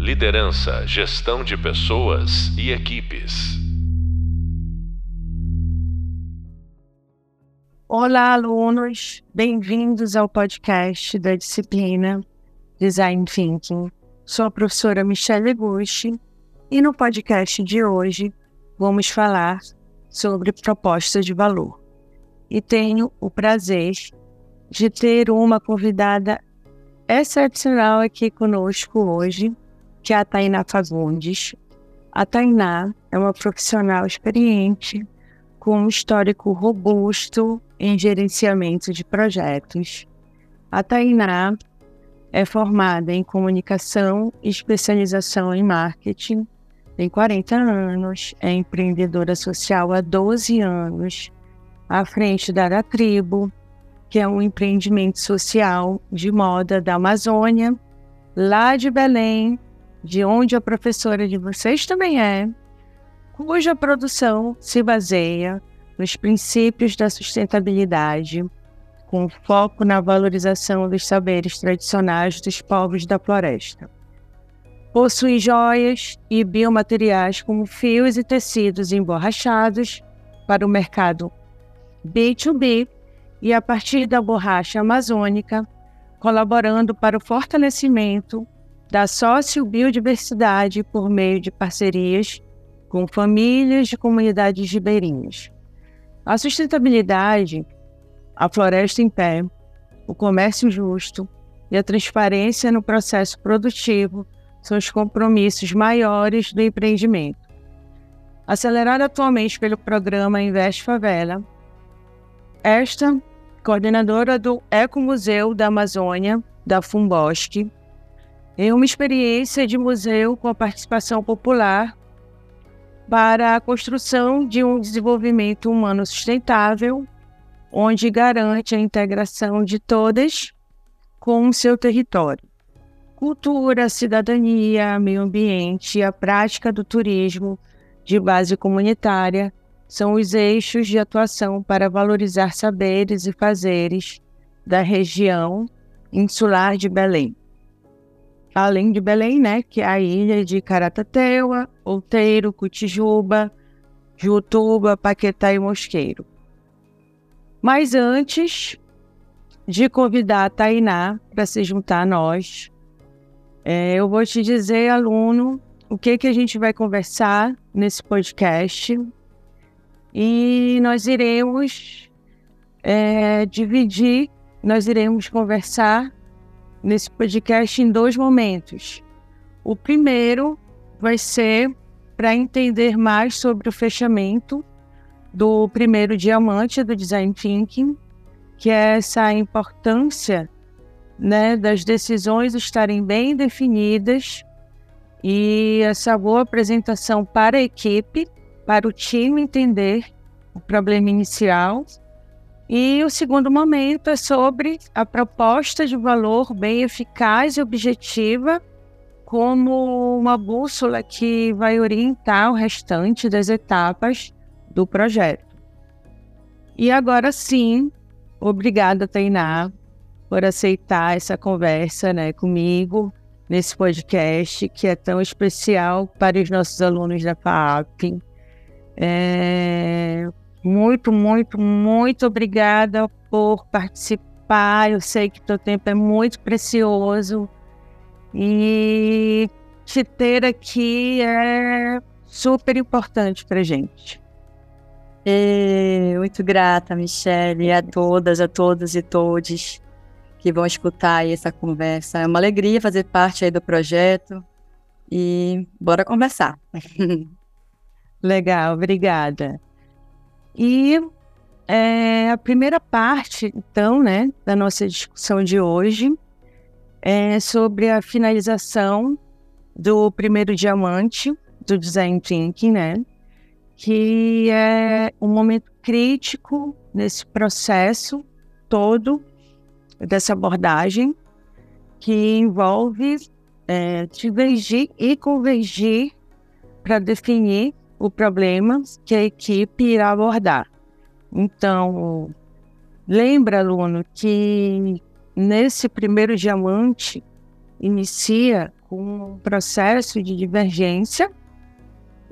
Liderança, gestão de pessoas e equipes. Olá, alunos! Bem-vindos ao podcast da disciplina Design Thinking. Sou a professora Michelle Gucci e no podcast de hoje vamos falar sobre propostas de valor. E tenho o prazer de ter uma convidada excepcional aqui conosco hoje, que é a Tainá Fagundes. A Tainá é uma profissional experiente, com um histórico robusto em gerenciamento de projetos. A Tainá é formada em comunicação e especialização em marketing, tem 40 anos, é empreendedora social há 12 anos, à frente da Da Tribo, que é um empreendimento social de moda da Amazônia, lá de Belém, de onde a professora de vocês também é, cuja produção se baseia nos princípios da sustentabilidade, com foco na valorização dos saberes tradicionais dos povos da floresta. Possui joias e biomateriais como fios e tecidos emborrachados para o mercado B2B e a partir da borracha amazônica, colaborando para o fortalecimento da sociobiodiversidade por meio de parcerias com famílias de comunidades ribeirinhas. A sustentabilidade, a floresta em pé, o comércio justo e a transparência no processo produtivo são os compromissos maiores do empreendimento. Acelerado atualmente pelo programa Investe Favela, esta, coordenadora do Ecomuseu da Amazônia, da Fumbosque, é uma experiência de museu com a participação popular para a construção de um desenvolvimento humano sustentável, onde garante a integração de todas com o seu território. Cultura, cidadania, meio ambiente a prática do turismo de base comunitária são os eixos de atuação para valorizar saberes e fazeres da região insular de Belém além de Belém, né, que é a ilha de Caratateua, Outeiro, Cutijuba, Jutuba, Paquetá e Mosqueiro. Mas antes de convidar a Tainá para se juntar a nós, é, eu vou te dizer, aluno, o que, que a gente vai conversar nesse podcast. E nós iremos é, dividir, nós iremos conversar nesse podcast em dois momentos. O primeiro vai ser para entender mais sobre o fechamento do primeiro diamante do Design Thinking, que é essa importância né, das decisões estarem bem definidas e essa boa apresentação para a equipe, para o time entender o problema inicial e o segundo momento é sobre a proposta de valor bem eficaz e objetiva, como uma bússola que vai orientar o restante das etapas do projeto. E agora sim, obrigada, Tainá, por aceitar essa conversa né, comigo nesse podcast que é tão especial para os nossos alunos da FAP. É, muito, muito, muito obrigada por participar. Eu sei que teu tempo é muito precioso e te ter aqui é super importante para gente. E muito grata, Michelle, a todas, a todos e todes que vão escutar essa conversa. É uma alegria fazer parte aí do projeto e bora conversar. Legal, obrigada. E é, a primeira parte, então, né, da nossa discussão de hoje é sobre a finalização do primeiro diamante do Design Thinking, né, que é um momento crítico nesse processo todo dessa abordagem que envolve é, divergir e convergir para definir o problema que a equipe irá abordar. Então, lembra, aluno, que nesse primeiro diamante inicia com um processo de divergência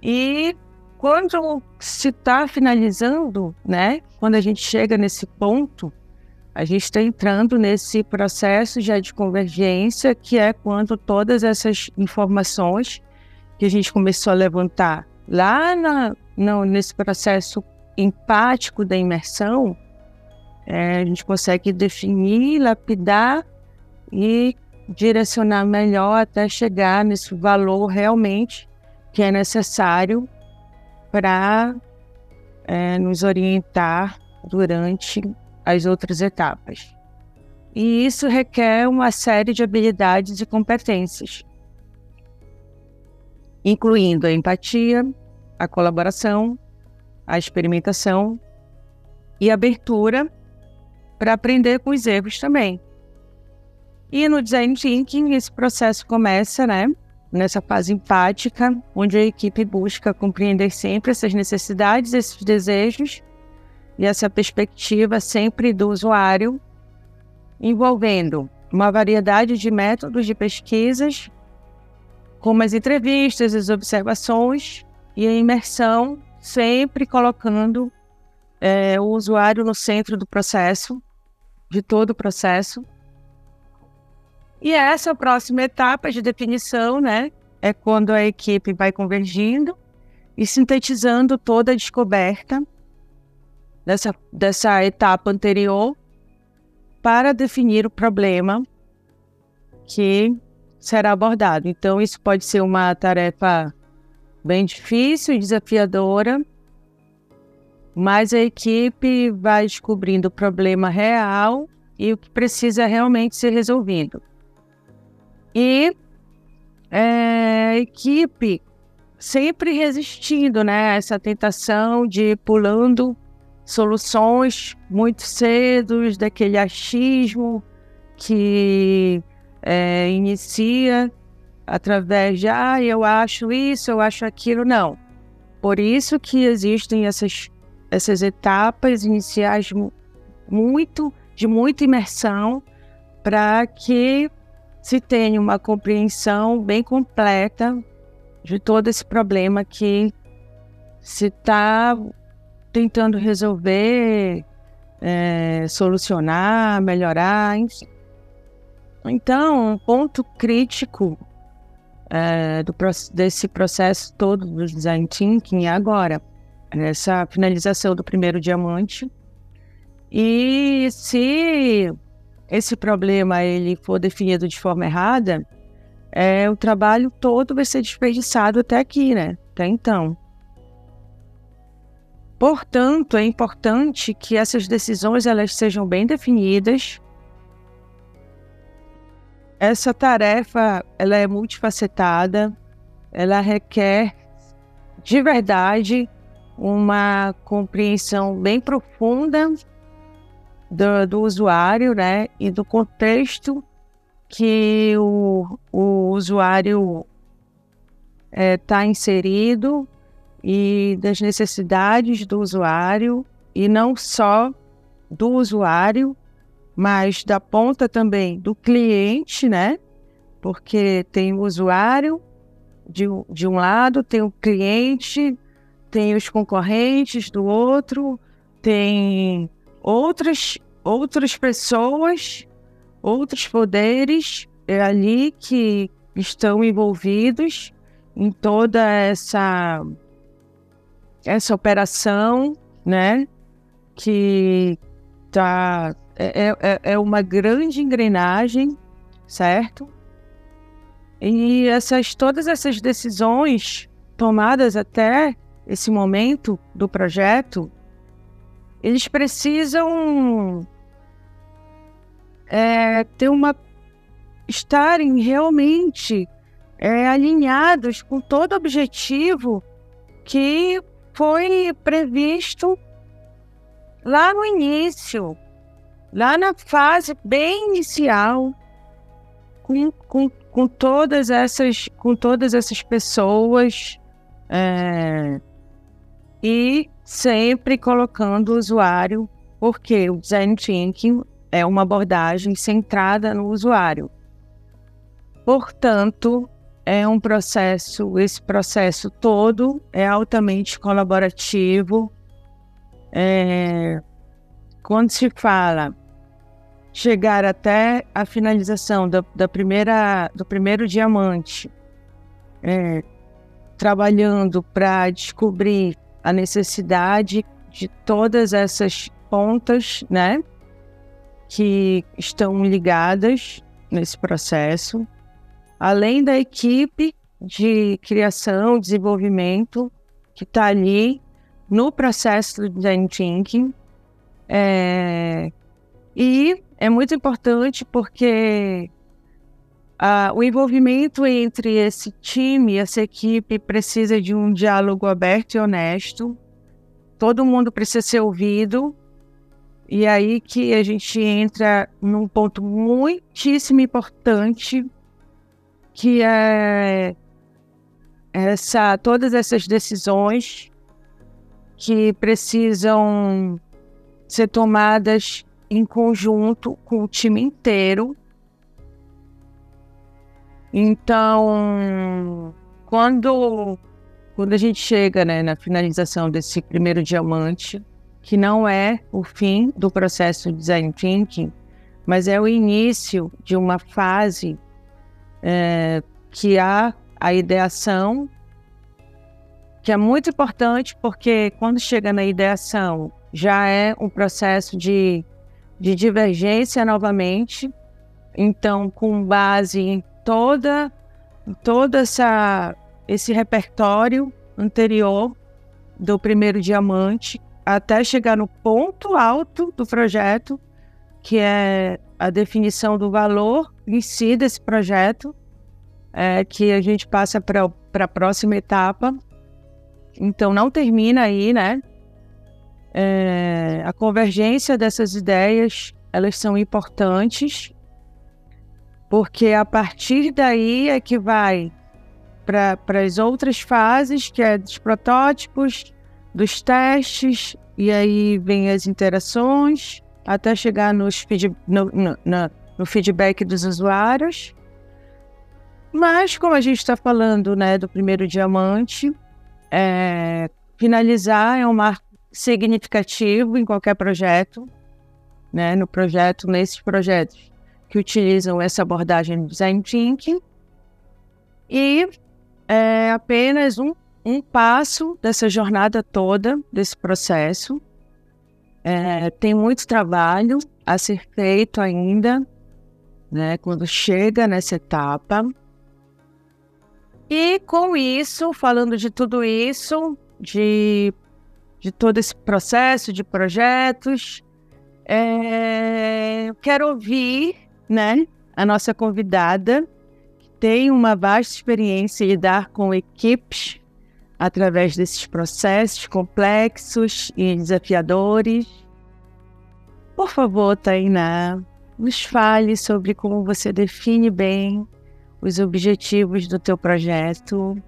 e quando se está finalizando, né? Quando a gente chega nesse ponto, a gente está entrando nesse processo já de convergência, que é quando todas essas informações que a gente começou a levantar lá na, no, nesse processo empático da imersão, é, a gente consegue definir, lapidar e direcionar melhor até chegar nesse valor realmente que é necessário para é, nos orientar durante as outras etapas. E isso requer uma série de habilidades e competências, incluindo a empatia, a colaboração, a experimentação e abertura para aprender com os erros também. E no design thinking esse processo começa, né, nessa fase empática, onde a equipe busca compreender sempre essas necessidades, esses desejos e essa perspectiva sempre do usuário, envolvendo uma variedade de métodos de pesquisas, como as entrevistas, as observações e a imersão, sempre colocando é, o usuário no centro do processo, de todo o processo. E essa próxima etapa de definição, né, é quando a equipe vai convergindo e sintetizando toda a descoberta dessa, dessa etapa anterior para definir o problema que será abordado. Então, isso pode ser uma tarefa bem difícil e desafiadora, mas a equipe vai descobrindo o problema real e o que precisa realmente ser resolvido. E é, a equipe sempre resistindo né, a essa tentação de ir pulando soluções muito cedo, daquele achismo que é, inicia através de ah, eu acho isso, eu acho aquilo. Não. Por isso que existem essas, essas etapas iniciais muito de muita imersão para que se tenha uma compreensão bem completa de todo esse problema que se está tentando resolver, é, solucionar, melhorar, enfim. Então, um ponto crítico é, do, desse processo todo do design thinking é agora, essa finalização do primeiro diamante. E se esse problema ele for definido de forma errada, é, o trabalho todo vai ser desperdiçado até aqui, né? Até então. Portanto, é importante que essas decisões elas sejam bem definidas. Essa tarefa ela é multifacetada, ela requer de verdade uma compreensão bem profunda do, do usuário, né, e do contexto que o, o usuário está é, tá inserido e das necessidades do usuário e não só do usuário, mas da ponta também do cliente, né? Porque tem o usuário de, de um lado, tem o cliente, tem os concorrentes do outro, tem outras, outras pessoas, outros poderes é ali que estão envolvidos em toda essa essa operação, né? Que tá é, é, é uma grande engrenagem, certo? E essas todas essas decisões tomadas até esse momento do projeto eles precisam é, ter uma estarem realmente é, alinhados com todo o objetivo que foi previsto lá no início, lá na fase bem inicial, com, com, com todas essas com todas essas pessoas é, e sempre colocando o usuário, porque o design thinking é uma abordagem centrada no usuário. portanto, é um processo, esse processo todo é altamente colaborativo. É, quando se fala chegar até a finalização da, da primeira, do primeiro diamante, é, trabalhando para descobrir a necessidade de todas essas pontas, né, que estão ligadas nesse processo, além da equipe de criação, desenvolvimento que está ali no processo do design thinking, é, e é muito importante porque uh, o envolvimento entre esse time, essa equipe, precisa de um diálogo aberto e honesto. Todo mundo precisa ser ouvido. E aí que a gente entra num ponto muitíssimo importante, que é essa, todas essas decisões que precisam ser tomadas em conjunto com o time inteiro. Então, quando, quando a gente chega né, na finalização desse primeiro diamante, que não é o fim do processo de design thinking, mas é o início de uma fase é, que há a ideação, que é muito importante porque quando chega na ideação já é um processo de de divergência novamente. Então, com base em toda toda essa esse repertório anterior do primeiro diamante até chegar no ponto alto do projeto, que é a definição do valor em si desse projeto, é, que a gente passa para a próxima etapa. Então, não termina aí, né? É, a convergência dessas ideias, elas são importantes, porque a partir daí é que vai para as outras fases, que é dos protótipos, dos testes, e aí vem as interações, até chegar nos feed, no, no, no, no feedback dos usuários. Mas, como a gente está falando né, do primeiro diamante, é, finalizar é um marco significativo em qualquer projeto, né? No projeto, nesses projetos que utilizam essa abordagem do design thinking. E é apenas um, um passo dessa jornada toda, desse processo. É, tem muito trabalho a ser feito ainda, né? Quando chega nessa etapa. E com isso, falando de tudo isso, de de todo esse processo de projetos. É, quero ouvir né, a nossa convidada, que tem uma vasta experiência em lidar com equipes através desses processos complexos e desafiadores. Por favor, Tainá, nos fale sobre como você define bem os objetivos do teu projeto.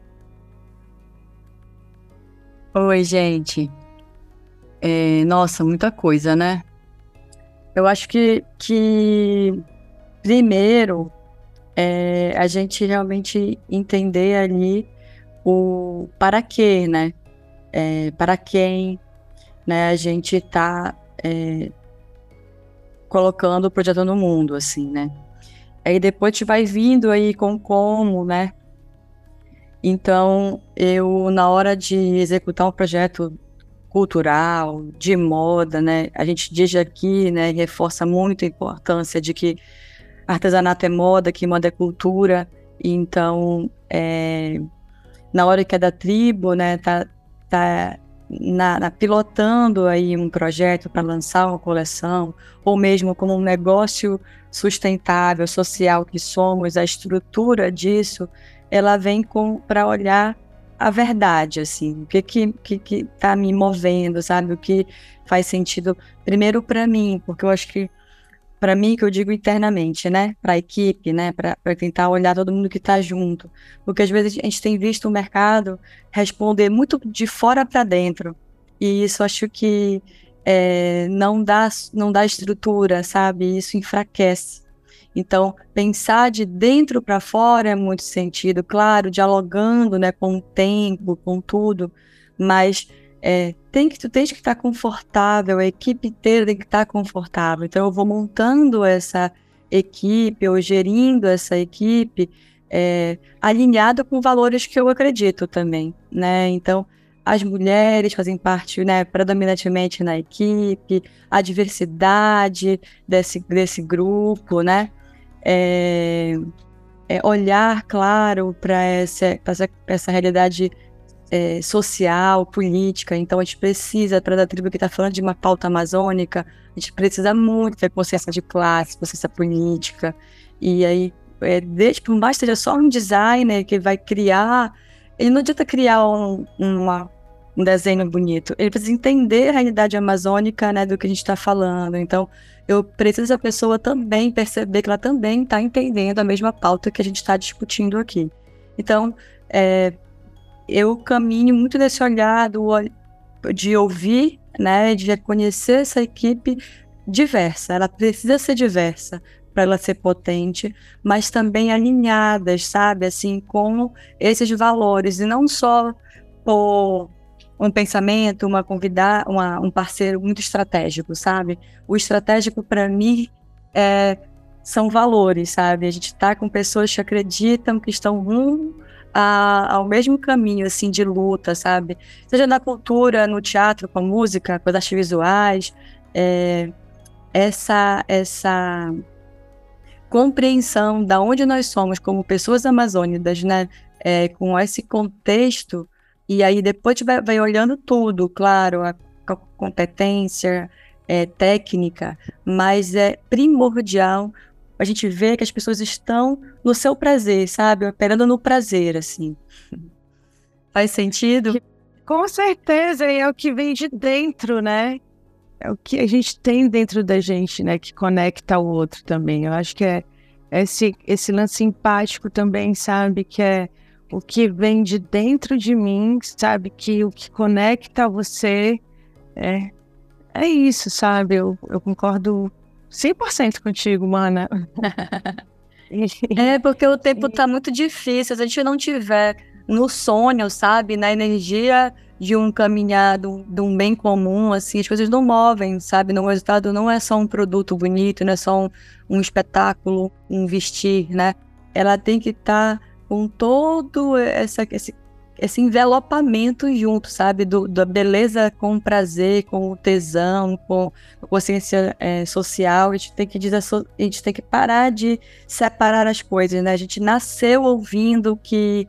Oi, gente. É, nossa, muita coisa, né? Eu acho que, que primeiro é a gente realmente entender ali o para quê, né? É, para quem né, a gente está é, colocando o projeto no mundo, assim, né? Aí depois gente vai vindo aí com como, né? Então, eu, na hora de executar um projeto cultural, de moda, né? A gente diz aqui, né, reforça muito a importância de que artesanato é moda, que moda é cultura. Então, é, na hora que é da tribo, né, tá, tá na, na, pilotando aí um projeto para lançar uma coleção, ou mesmo como um negócio sustentável, social que somos, a estrutura disso, ela vem para olhar a verdade, assim, o que que, que, que tá me movendo, sabe? O que faz sentido, primeiro para mim, porque eu acho que, para mim, que eu digo internamente, né? Para a equipe, né? Para tentar olhar todo mundo que está junto. Porque às vezes a gente tem visto o mercado responder muito de fora para dentro. E isso acho que é, não, dá, não dá estrutura, sabe? Isso enfraquece. Então, pensar de dentro para fora é muito sentido, claro, dialogando, né, com o tempo, com tudo, mas é, tem que tu tens que estar confortável, a equipe inteira tem que estar confortável. Então, eu vou montando essa equipe ou gerindo essa equipe é, alinhada com valores que eu acredito também, né? Então, as mulheres fazem parte, né, predominantemente na equipe, a diversidade desse, desse grupo, né? É, é olhar, claro, para essa, essa, essa realidade é, social, política. Então, a gente precisa, para a tribo que está falando de uma pauta amazônica, a gente precisa muito ter consciência de classe, consciência política. E aí, é, desde, por mais que seja só um designer que vai criar, ele não adianta criar um, uma, um desenho bonito, ele precisa entender a realidade amazônica né, do que a gente está falando. Então, eu preciso da pessoa também perceber que ela também está entendendo a mesma pauta que a gente está discutindo aqui. Então, é, eu caminho muito nesse olhar do, de ouvir, né, de reconhecer essa equipe diversa. Ela precisa ser diversa para ela ser potente, mas também alinhadas, sabe, assim, com esses valores e não só por um pensamento, uma convidar, uma, um parceiro muito estratégico, sabe? O estratégico para mim é, são valores, sabe? A gente está com pessoas que acreditam que estão rumo a, ao mesmo caminho, assim, de luta, sabe? Seja na cultura, no teatro, com a música, com as artes visuais, é, essa, essa compreensão da onde nós somos como pessoas amazônicas, né? É, com esse contexto, e aí depois vai, vai olhando tudo, claro, a, competência é, técnica, mas é primordial a gente vê que as pessoas estão no seu prazer, sabe? Operando no prazer, assim. Faz sentido? Com certeza, é o que vem de dentro, né? É o que a gente tem dentro da gente, né? Que conecta o outro também. Eu acho que é esse, esse lance empático também, sabe? Que é o que vem de dentro de mim, sabe? Que o que conecta você é, é isso, sabe? Eu, eu concordo 100% contigo, mana. é, porque o tempo tá muito difícil. Se a gente não tiver no sonho, sabe, na energia de um caminhado, de um bem comum, assim, as coisas não movem, sabe? No resultado não é só um produto bonito, não é só um, um espetáculo, um vestir, né? Ela tem que estar tá com todo essa, esse esse envelopamento junto, sabe? Do, da beleza com prazer, com tesão, com consciência é, social. A gente, tem que a gente tem que parar de separar as coisas, né? A gente nasceu ouvindo que,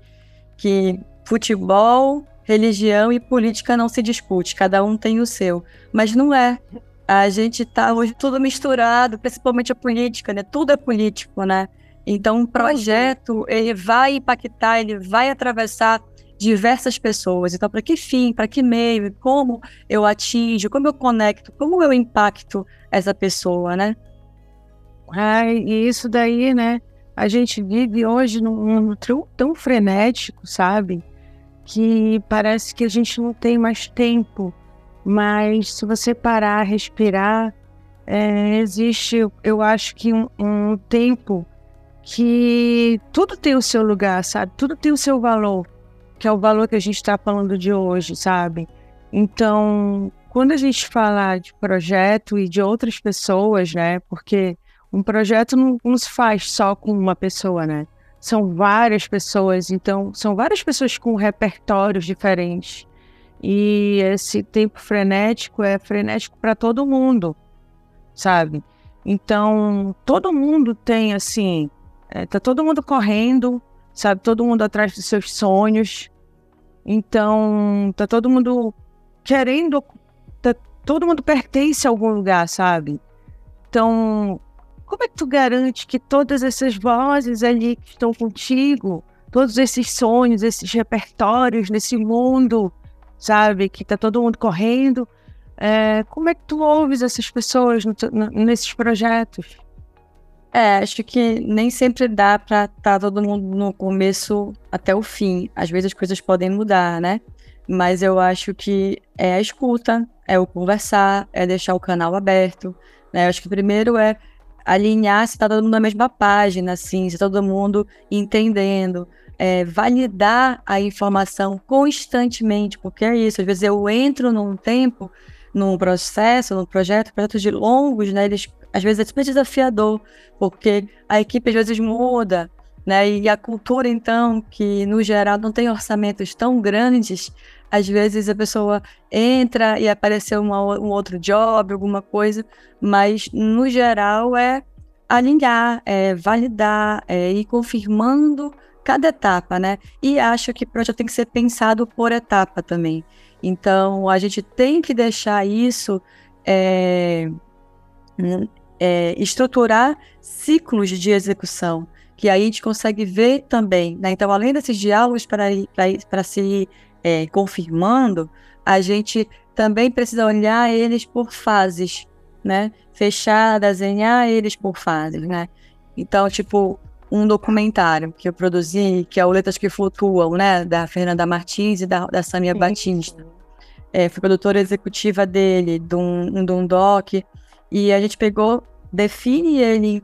que futebol, religião e política não se discute, cada um tem o seu. Mas não é. A gente tá hoje tudo misturado, principalmente a política, né? Tudo é político, né? Então, um projeto, ele vai impactar, ele vai atravessar diversas pessoas. Então, para que fim, para que meio, como eu atingo, como eu conecto, como eu impacto essa pessoa, né? É, e isso daí, né? A gente vive hoje num mundo tão frenético, sabe? Que parece que a gente não tem mais tempo. Mas se você parar, respirar, é, existe, eu acho que um, um tempo que tudo tem o seu lugar, sabe? Tudo tem o seu valor que é o valor que a gente está falando de hoje, sabe? Então, quando a gente fala de projeto e de outras pessoas, né? Porque um projeto não, não se faz só com uma pessoa, né? São várias pessoas, então são várias pessoas com repertórios diferentes. E esse tempo frenético é frenético para todo mundo, sabe? Então, todo mundo tem assim, é, tá todo mundo correndo, sabe? Todo mundo atrás dos seus sonhos. Então, tá todo mundo querendo. Tá, todo mundo pertence a algum lugar, sabe? Então, como é que tu garante que todas essas vozes ali que estão contigo, todos esses sonhos, esses repertórios nesse mundo, sabe? Que tá todo mundo correndo. É, como é que tu ouves essas pessoas no, no, nesses projetos? É, acho que nem sempre dá para estar tá todo mundo no começo até o fim. Às vezes as coisas podem mudar, né? Mas eu acho que é a escuta, é o conversar, é deixar o canal aberto. Né? Eu acho que primeiro é alinhar se está todo mundo na mesma página, assim, se todo mundo entendendo. É, validar a informação constantemente, porque é isso, às vezes eu entro num tempo, num processo, num projeto, projetos de longos, né, eles, às vezes é super desafiador, porque a equipe às vezes muda, né, e a cultura, então, que no geral não tem orçamentos tão grandes, às vezes a pessoa entra e apareceu uma, um outro job, alguma coisa, mas no geral é alinhar, é validar, é ir confirmando cada etapa, né? E acho que o projeto tem que ser pensado por etapa também. Então a gente tem que deixar isso é, é, estruturar ciclos de execução, que aí a gente consegue ver também. Né? Então, além desses diálogos para se é, confirmando, a gente também precisa olhar eles por fases, né? Fechar, desenhar eles por fases, né? Então, tipo, um documentário que eu produzi, que é o Letras que Flutuam, né? Da Fernanda Martins e da, da Samia Batista. É, fui produtora executiva dele, de um, de um doc, e a gente pegou, define ele em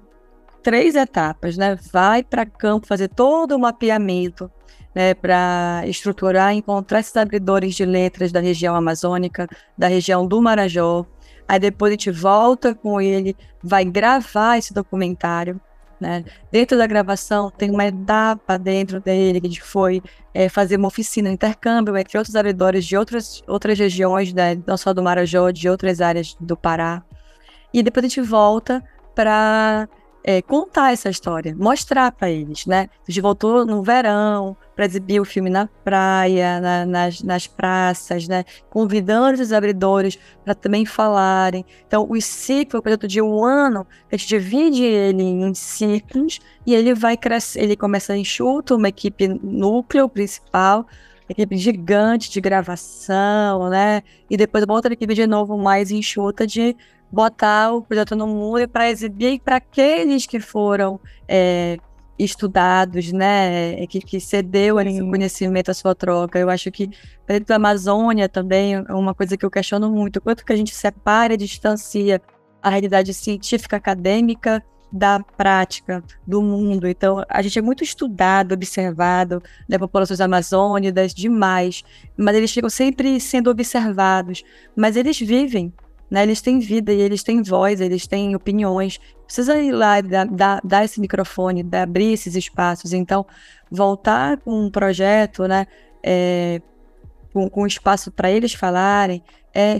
três etapas, né? Vai para campo fazer todo o mapeamento né, para estruturar, encontrar esses abridores de letras da região amazônica, da região do Marajó. Aí depois a gente volta com ele, vai gravar esse documentário. Né? Dentro da gravação tem uma etapa dentro dele que a gente foi é, fazer uma oficina, um intercâmbio entre outros abridores de outras, outras regiões, né? não só do Marajó, de outras áreas do Pará. E depois a gente volta para é, contar essa história, mostrar para eles, né? A gente voltou no verão para exibir o filme na praia, na, nas, nas praças, né? Convidando os abridores para também falarem. Então, o ciclo, o projeto de um ano, a gente divide ele em ciclos e ele vai crescer, ele começa enxuto, uma equipe núcleo principal, equipe gigante de gravação, né? E depois uma outra equipe de novo mais enxuta de botar o projeto no mundo para exibir para aqueles que foram é, estudados, né, que, que cedeu esse conhecimento à sua troca. Eu acho que dentro da Amazônia também é uma coisa que eu questiono muito, quanto que a gente separa e distancia a realidade científica acadêmica da prática do mundo. Então, a gente é muito estudado, observado, né, populações amazônicas demais, mas eles ficam sempre sendo observados, mas eles vivem né? Eles têm vida e eles têm voz, eles têm opiniões. Precisa ir lá e dar, dar, dar esse microfone, dar, abrir esses espaços. Então, voltar com um projeto, né? É, com, com espaço para eles falarem, é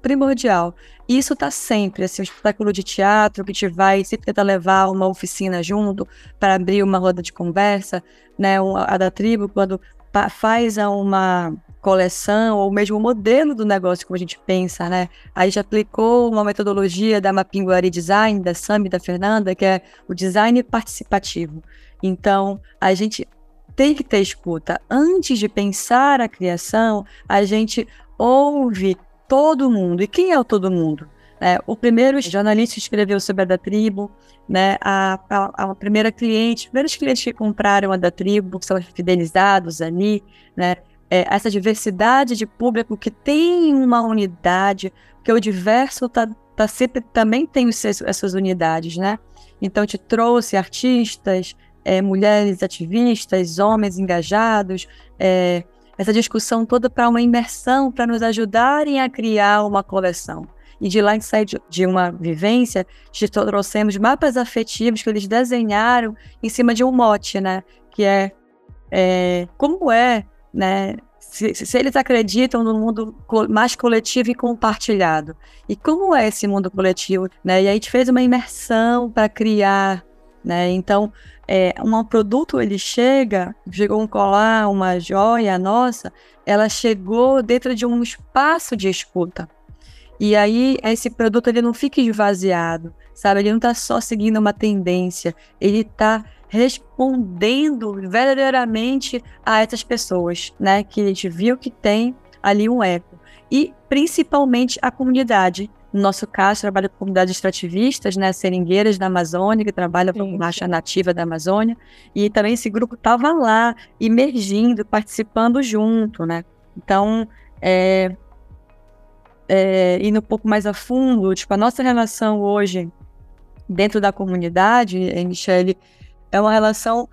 primordial. Isso está sempre, assim, um espetáculo de teatro que te vai sempre tentar levar uma oficina junto para abrir uma roda de conversa, né? A da tribo, quando faz uma coleção ou mesmo o modelo do negócio como a gente pensa, né? Aí já aplicou uma metodologia da Mapinguari Design, da Sami, da Fernanda, que é o design participativo. Então, a gente tem que ter escuta. Antes de pensar a criação, a gente ouve todo mundo. E quem é o todo mundo? É, o primeiro jornalista escreveu sobre a da tribo, né? A, a, a primeira cliente, os primeiros clientes que compraram a da tribo, que são fidelizados ali, né? É, essa diversidade de público que tem uma unidade, porque o diverso tá, tá sempre também tem os seus, as suas unidades, né? Então te trouxe artistas, é, mulheres ativistas, homens engajados, é, essa discussão toda para uma imersão, para nos ajudarem a criar uma coleção. E de lá sair de, uma vivência, trouxemos mapas afetivos que eles desenharam em cima de um mote, né? Que é, é como é né? Se, se, eles acreditam no mundo mais coletivo e compartilhado. E como é esse mundo coletivo? Né? E a gente fez uma imersão para criar. Né? Então, é, um produto ele chega, chegou um colar, uma joia nossa, ela chegou dentro de um espaço de escuta. E aí esse produto ele não fica esvaziado, sabe? Ele não está só seguindo uma tendência, ele está respondendo verdadeiramente a essas pessoas, né? Que a gente viu que tem ali um eco. E principalmente a comunidade. No nosso caso, trabalha com comunidades extrativistas, né, seringueiras da Amazônia, que trabalham com marcha nativa da Amazônia, e também esse grupo estava lá, emergindo, participando junto, né? Então, é, é, indo um pouco mais a fundo, tipo, a nossa relação hoje dentro da comunidade, Michele, é uma relação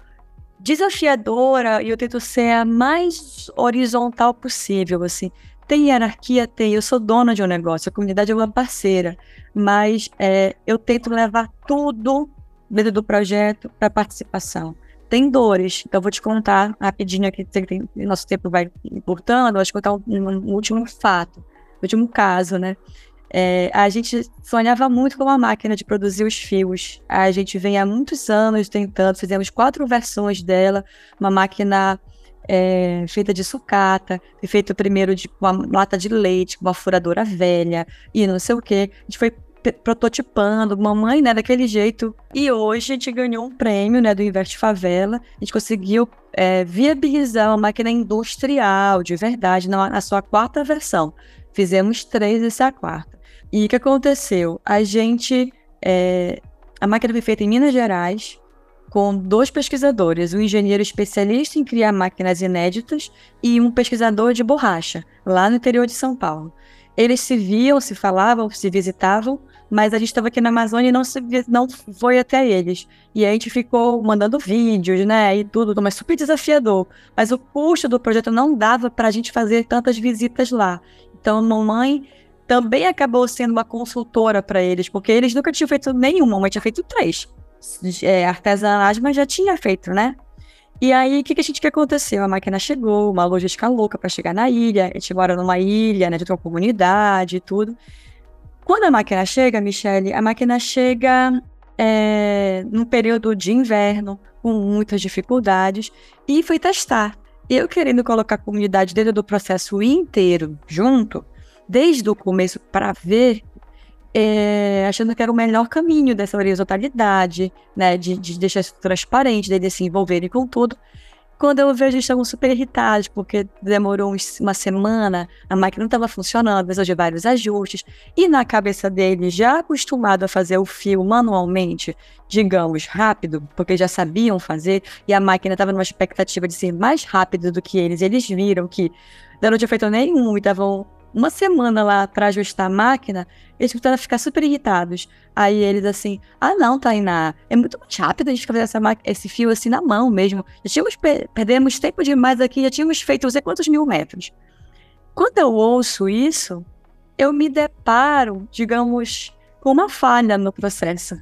desafiadora e eu tento ser a mais horizontal possível, assim. Tem hierarquia? Tem. Eu sou dona de um negócio, a comunidade é uma parceira, mas é, eu tento levar tudo dentro do projeto para participação. Tem dores, então eu vou te contar rapidinho aqui, tem, nosso tempo vai encurtando, vou te contar um, um, último fato, último caso, né? É, a gente sonhava muito com uma máquina de produzir os fios. A gente vem há muitos anos tentando, fizemos quatro versões dela, uma máquina é, feita de sucata, feito primeiro de uma lata de leite, com uma furadora velha e não sei o que. A gente foi prototipando, mamãe, né, daquele jeito. E hoje a gente ganhou um prêmio, né, do Inverte Favela. A gente conseguiu é, viabilizar uma máquina industrial, de verdade, na, na sua quarta versão. Fizemos três, essa é a quarta. E o que aconteceu? A gente. É, a máquina foi feita em Minas Gerais, com dois pesquisadores, um engenheiro especialista em criar máquinas inéditas e um pesquisador de borracha, lá no interior de São Paulo. Eles se viam, se falavam, se visitavam, mas a gente estava aqui na Amazônia e não, se, não foi até eles. E a gente ficou mandando vídeos, né, e tudo, mas super desafiador. Mas o custo do projeto não dava para a gente fazer tantas visitas lá. Então, mamãe também acabou sendo uma consultora para eles, porque eles nunca tinham feito nenhuma, mas tinha feito três. É, artesanais, mas já tinha feito, né? E aí, o que, que a gente que aconteceu? A máquina chegou, uma logística louca para chegar na ilha. A gente mora numa ilha, né, de uma comunidade e tudo. Quando a máquina chega, Michele, a máquina chega é, num período de inverno, com muitas dificuldades, e foi testar. Eu querendo colocar a comunidade dentro do processo inteiro, junto, desde o começo para ver, é, achando que era o melhor caminho dessa horizontalidade, né, de, de deixar isso transparente, de se envolverem com tudo. Quando eu vejo, eles estavam super irritados, porque demorou uma semana, a máquina não estava funcionando, precisou de vários ajustes, e na cabeça deles, já acostumado a fazer o fio manualmente, digamos, rápido, porque já sabiam fazer, e a máquina estava numa expectativa de ser mais rápida do que eles, eles viram que não tinha feito nenhum e estavam uma semana lá para ajustar a máquina, eles começaram a ficar super irritados. Aí eles assim, ah não, Tainá, é muito mais rápido a gente fazer essa esse fio assim na mão mesmo. Já tínhamos, perdemos tempo demais aqui, já tínhamos feito não sei quantos mil metros. Quando eu ouço isso, eu me deparo, digamos, com uma falha no processo.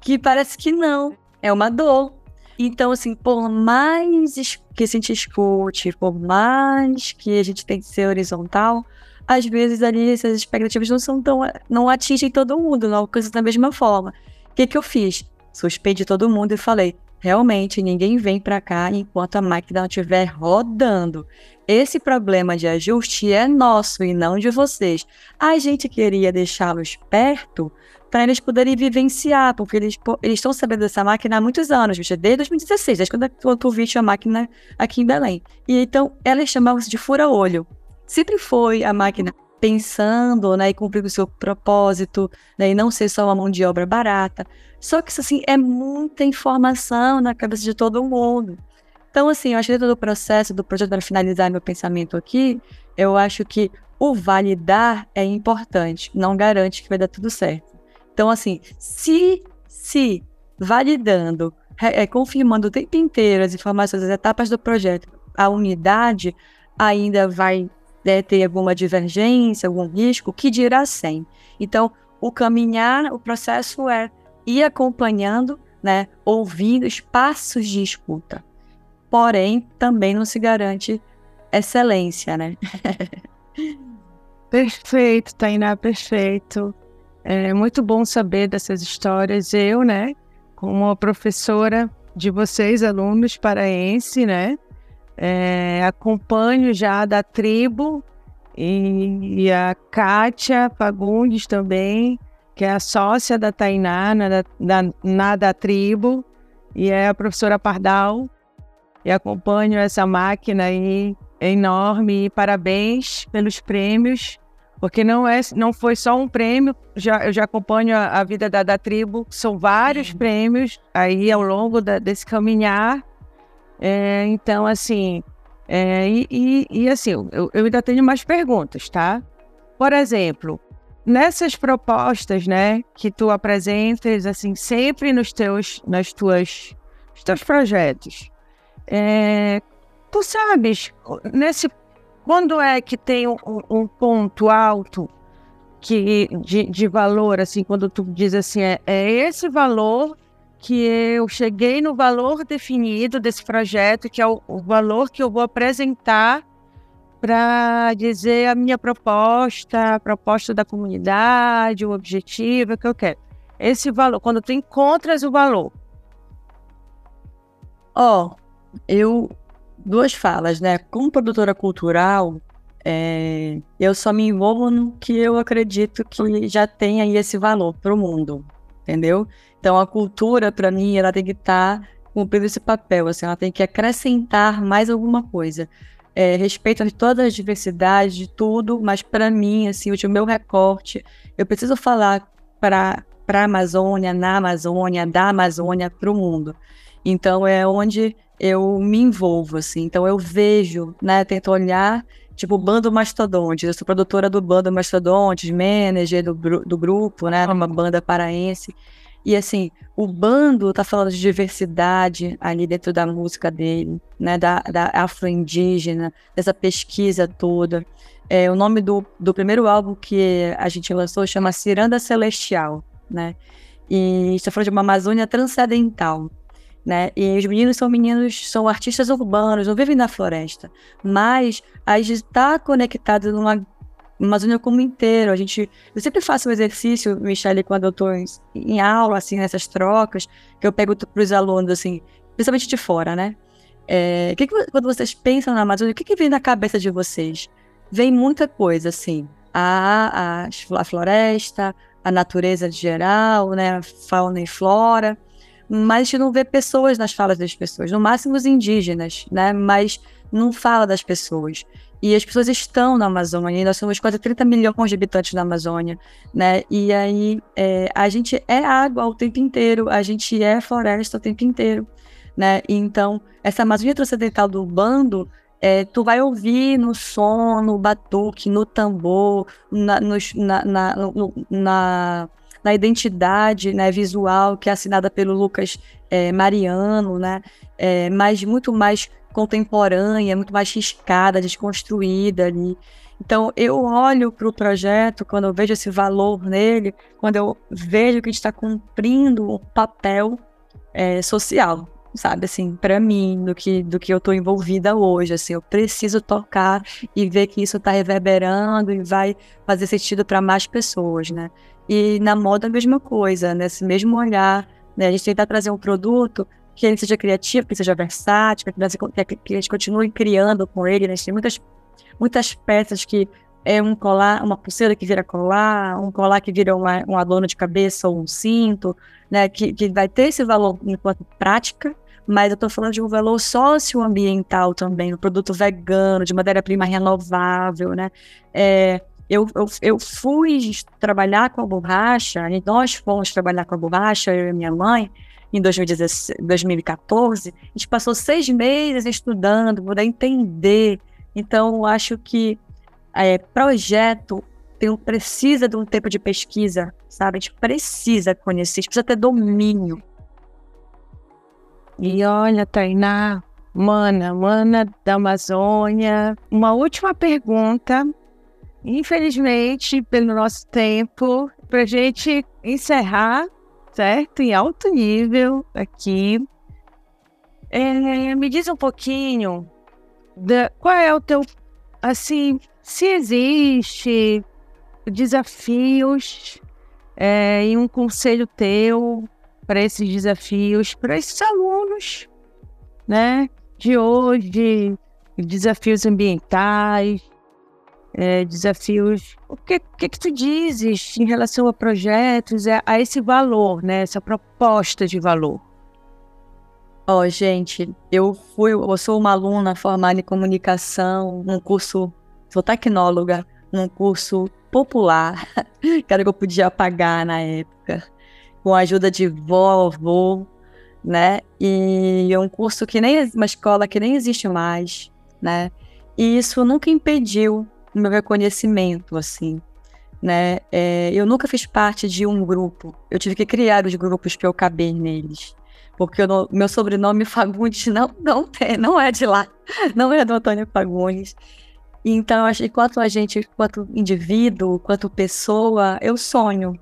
Que parece que não, é uma dor. Então, assim, por mais que a gente escute, por mais que a gente tem que ser horizontal, às vezes ali essas expectativas não são tão. não atingem todo mundo, não alcançam da mesma forma. O que, que eu fiz? Suspendi todo mundo e falei: realmente ninguém vem para cá enquanto a máquina não estiver rodando. Esse problema de ajuste é nosso e não de vocês. A gente queria deixá-los perto para eles poderem vivenciar, porque eles estão sabendo dessa máquina há muitos anos, desde 2016, desde quando, tu viste a máquina aqui em Belém. E então elas chamavam-se de fura-olho sempre foi a máquina pensando, né, e cumprindo o seu propósito, né, e não ser só uma mão de obra barata. Só que isso, assim, é muita informação na cabeça de todo mundo. Então, assim, eu acho que dentro do processo do projeto, para finalizar meu pensamento aqui, eu acho que o validar é importante, não garante que vai dar tudo certo. Então, assim, se, se validando, é, confirmando o tempo inteiro as informações, as etapas do projeto, a unidade ainda vai né, ter alguma divergência, algum risco, que dirá sem. Então, o caminhar, o processo é ir acompanhando, né, ouvindo os passos de escuta. Porém, também não se garante excelência, né? perfeito, Tainá, perfeito. É muito bom saber dessas histórias. Eu, né, como professora de vocês, alunos paraense, né, é, acompanho já da tribo e, e, a Kátia Fagundes também, que é a sócia da Tainá na da, na da tribo, e é a professora Pardal. E acompanho essa máquina aí enorme e parabéns pelos prêmios, porque não é não foi só um prêmio, já, eu já acompanho a, a vida da, da tribo, são vários uhum. prêmios aí ao longo da, desse caminhar é, então, assim, é, e, e, e, assim, eu, eu, ainda tenho mais perguntas, tá? Por exemplo, nessas propostas, né, que tu apresentas, assim, sempre nos teus, nas tuas, nos teus projetos, é, tu sabes, nesse, quando é que tem um, um ponto alto que, de, de, valor, assim, quando tu diz assim, é, é esse valor que eu cheguei no valor definido desse projeto, que é o, o valor que eu vou apresentar para dizer a minha proposta, a proposta da comunidade, o objetivo que eu quero. Esse valor, quando tu encontras o valor. Ó, oh, eu duas falas, né? Como produtora cultural, é, eu só me envolvo no que eu acredito que já tem aí esse valor para o mundo, entendeu? Então a cultura, para mim, ela tem que estar tá cumprindo esse papel, assim, ela tem que acrescentar mais alguma coisa. É, respeito de todas as diversidades, de tudo, mas para mim, assim, o meu recorte, eu preciso falar para a Amazônia, na Amazônia, da Amazônia para o mundo. Então é onde eu me envolvo, assim. Então eu vejo, né, tento olhar, tipo, Bando Mastodonte. Eu sou produtora do Bando Mastodonte, manager do, do grupo, né, uma banda paraense. E assim, o bando tá falando de diversidade ali dentro da música dele, né? Da, da afro-indígena, dessa pesquisa toda. É, o nome do, do primeiro álbum que a gente lançou chama Ciranda Celestial, né? E está falando de uma Amazônia transcendental, né? E os meninos são meninos, são artistas urbanos, não vivem na floresta, mas a gente está conectado numa Amazônia como inteiro. A gente, eu sempre faço um exercício, Michelle, quando eu estou em, em, aula, assim, nessas trocas, que eu pergunto para os alunos, assim, principalmente de fora, né? É, que que, quando vocês pensam na Amazônia, o que, que vem na cabeça de vocês? Vem muita coisa, assim, a, a, a floresta, a natureza de geral, né, fauna e flora, mas a gente não vê pessoas nas falas das pessoas, no máximo os indígenas, né, mas não fala das pessoas. E as pessoas estão na Amazônia, e nós somos quase 30 milhões de habitantes na Amazônia, né? E aí é, a gente é água o tempo inteiro, a gente é floresta o tempo inteiro, né? E então, essa Amazônia transcendental do bando, é, tu vai ouvir no som, no batuque, no tambor, na, no, na, na, no, na, na, identidade né, visual que é assinada pelo Lucas é, Mariano, né? É, mas muito mais contemporânea, muito mais riscada, desconstruída ali. Então, eu olho para o projeto, quando eu vejo esse valor nele, quando eu vejo que a gente está cumprindo um papel é, social, sabe, assim, para mim, do que, do que eu estou envolvida hoje, assim, eu preciso tocar e ver que isso está reverberando e vai fazer sentido para mais pessoas, né? E na moda a mesma coisa, nesse mesmo olhar, né? A gente tentar trazer um produto que ele seja criativo, que seja versátil, que, a gente continue criando com ele. Né? Tem muitas, muitas peças que é um colar, uma pulseira que vira colar, um colar que vira uma, um adorno de cabeça ou um cinto, né? Que, que vai ter esse valor enquanto prática, mas eu estou falando de um valor socioambiental também, um produto vegano, de matéria-prima renovável, né? É, eu, eu, eu, fui trabalhar com a borracha, nós fomos trabalhar com a borracha, eu e minha mãe, em 2014, a gente passou seis meses estudando, para entender. Então, acho que é, projeto tem, precisa de um tempo de pesquisa, sabe? A gente precisa conhecer, a gente precisa ter domínio. E olha, Tainá, mana, mana da Amazônia, uma última pergunta. Infelizmente, pelo nosso tempo, para gente encerrar, certo? Em alto nível aqui. É, me diz um pouquinho da, qual é o teu, assim, se existe desafios é, e um conselho teu para esses desafios, para esses alunos, né, de hoje, desafios ambientais, é, desafios. O que, que, que tu dizes em relação a projetos, a, a esse valor, né? Essa proposta de valor? Ó, oh, gente, eu fui, eu sou uma aluna formada em comunicação, num curso, sou tecnóloga, num curso popular, que era que eu podia pagar na época, com a ajuda de vovô, né? E é um curso que nem uma escola que nem existe mais, né? E isso nunca impediu o meu reconhecimento, assim. né? É, eu nunca fiz parte de um grupo. Eu tive que criar os grupos para eu caber neles. Porque o meu sobrenome Fagundes não, não, tem, não é de lá. Não é do Antônio Fagundes. Então, acho que quanto a gente, quanto indivíduo, quanto pessoa, eu sonho.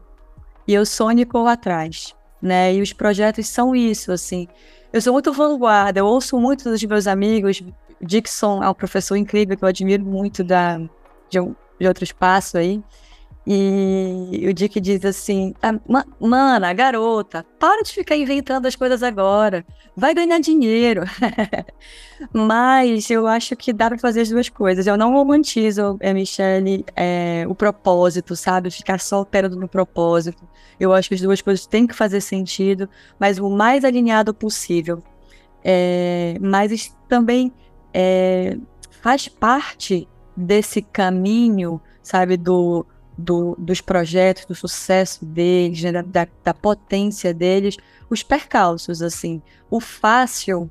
E eu sonho e corro atrás, né? E os projetos são isso, assim. Eu sou muito vanguarda, eu ouço muito dos meus amigos. Dixon é um professor incrível que eu admiro muito da, de, de outro espaço aí. E o Dick diz assim: ah, Mana, garota, para de ficar inventando as coisas agora. Vai ganhar dinheiro. Mas eu acho que dá para fazer as duas coisas. Eu não romantizo, é, Michelle, é, o propósito, sabe? Ficar só operando no propósito. Eu acho que as duas coisas têm que fazer sentido, mas o mais alinhado possível. É, mas também é, faz parte desse caminho, sabe, do do, dos projetos, do sucesso deles, né, da, da, potência deles, os percalços, assim. O fácil,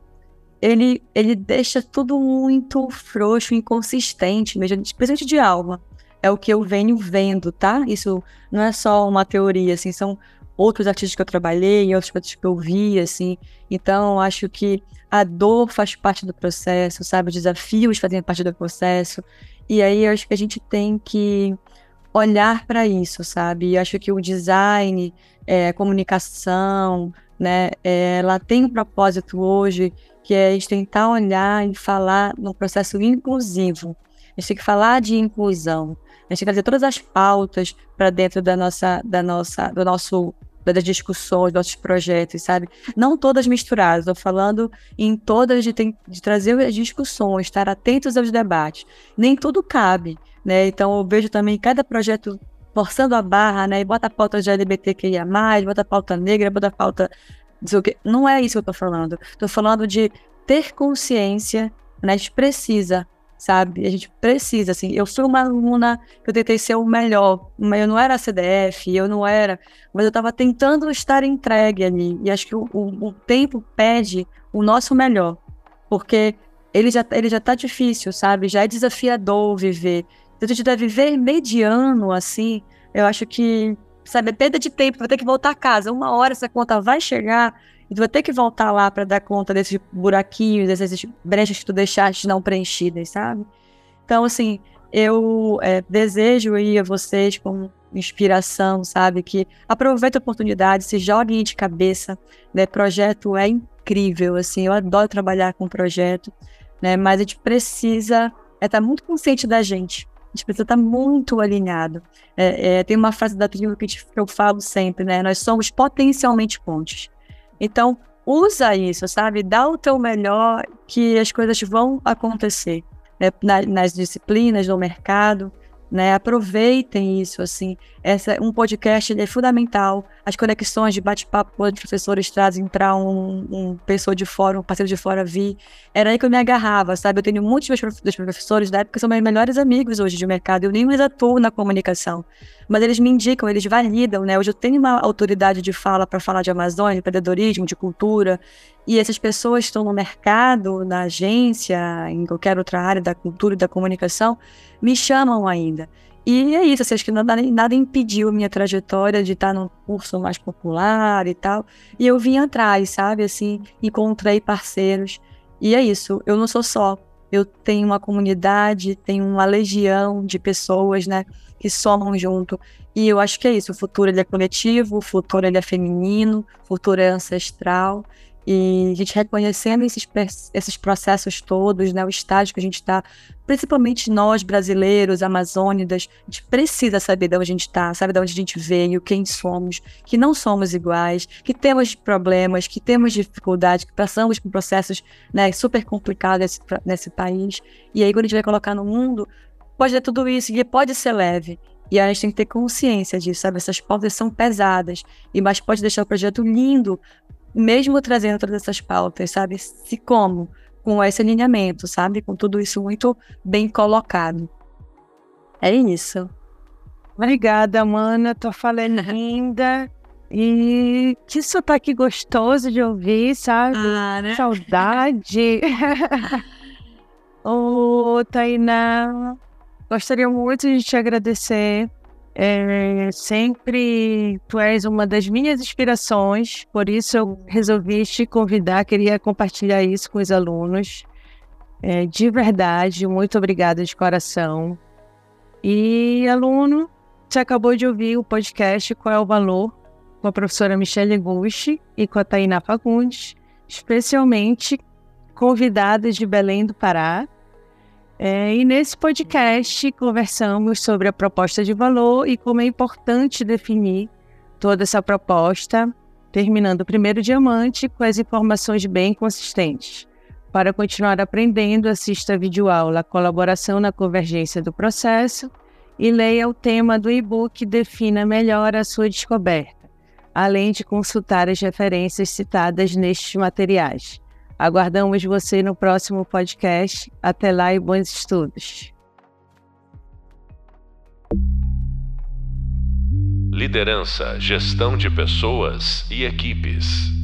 ele, ele deixa tudo muito frouxo, inconsistente, mesmo, presente de alma. É o que eu venho vendo, tá? Isso não é só uma teoria, assim, são outros artistas que eu trabalhei, outros artistas que eu vi, assim. Então, acho que a dor faz parte do processo, sabe? Os desafios fazem parte do processo. E aí, eu acho que a gente tem que olhar para isso, sabe? E acho que o design, é, comunicação, né, é, ela tem um propósito hoje que é a gente tentar olhar e falar no processo inclusivo. A gente tem que falar de inclusão. A gente tem que trazer todas as pautas para dentro da nossa, da nossa, do nosso das discussões, nossos projetos, sabe? Não todas misturadas, estou falando em todas de, de trazer as discussões, estar atentos aos debates. Nem tudo cabe, né? Então eu vejo também cada projeto forçando a barra, né? E bota a pauta de LGBTQIA+, bota a pauta negra, bota a pauta... Não é isso que eu tô falando. Tô falando de ter consciência, né? A gente precisa, sabe? A gente precisa, assim. Eu fui uma aluna eu tentei ser o melhor, mas eu não era CDF, eu não era, mas eu estava tentando estar entregue ali. E acho que o, o, o tempo pede o nosso melhor, porque ele já, ele já tá difícil, sabe? Já é desafiador viver. Se a gente deve viver mediano, assim, eu acho que, sabe, é perda de tempo, vai ter que voltar a casa. Uma hora essa conta vai chegar e tu vai ter que voltar lá para dar conta desses buraquinhos, dessas brechas que tu deixaste não preenchidas, sabe? Então, assim, eu é, desejo aí a vocês como inspiração, sabe? Que aproveitem a oportunidade, se joguem de cabeça, né? Projeto é incrível, assim, eu adoro trabalhar com projeto, né? Mas a gente precisa é estar tá muito consciente da gente, gente precisa estar muito alinhado. É, é, tem uma frase da tribo que, que eu falo sempre, né? Nós somos potencialmente pontes. Então, usa isso, sabe? Dá o teu melhor que as coisas vão acontecer. Né? nas disciplinas, no mercado, né? Aproveitem isso, assim. Essa, um podcast é fundamental. As conexões de bate-papo quando os professores trazem para um, um pessoa de fora, um parceiro de fora vir. Era aí que eu me agarrava, sabe? Eu tenho muitos dos professores da época são meus melhores amigos hoje de mercado. Eu nem mais atuo na comunicação. Mas eles me indicam, eles validam, né? Hoje eu tenho uma autoridade de fala para falar de Amazônia, de empreendedorismo, de cultura. E essas pessoas estão no mercado, na agência, em qualquer outra área da cultura e da comunicação, me chamam ainda. E é isso, assim, acho que nada, nada impediu minha trajetória de estar num curso mais popular e tal. E eu vim atrás, sabe? Assim, encontrei parceiros. E é isso, eu não sou só. Eu tenho uma comunidade, tenho uma legião de pessoas, né? Que somam junto. E eu acho que é isso. O futuro ele é coletivo, o futuro ele é feminino, o futuro é ancestral. E a gente reconhecendo esses, esses processos todos, né, o estágio que a gente está, principalmente nós brasileiros, amazônidas, a gente precisa saber de onde a gente está, sabe de onde a gente veio, quem somos, que não somos iguais, que temos problemas, que temos dificuldades, que passamos por processos né, super complicados nesse, nesse país. E aí, quando a gente vai colocar no mundo, pode ter tudo isso e pode ser leve. E a gente tem que ter consciência disso, sabe? Essas pautas são pesadas, e mas pode deixar o projeto lindo, mesmo trazendo todas essas pautas, sabe? Se como? Com esse alinhamento, sabe? Com tudo isso muito bem colocado. É isso. Obrigada, mana. Tua fala é linda. E que sotaque gostoso de ouvir, sabe? Ah, né? Saudade. Ô, oh, Tainá, gostaria muito de te agradecer É, sempre tu és uma das minhas inspirações, por isso eu resolvi te convidar, queria compartilhar isso com os alunos. É, de verdade, muito obrigada de coração. E aluno, você acabou de ouvir o podcast Qual é o Valor? com a professora Michelle Gucci e com a Tainá Fagundes, especialmente convidadas de Belém do Pará. É, e nesse podcast conversamos sobre a proposta de valor e como é importante definir toda essa proposta, terminando o primeiro diamante com as informações bem consistentes. Para continuar aprendendo, assista a videoaula Colaboração na Convergência do Processo e leia o tema do e-book Defina Melhor a Sua Descoberta, além de consultar as referências citadas nestes materiais. Aguardamos você no próximo podcast. Até lá e bons estudos. Liderança, gestão de pessoas e equipes.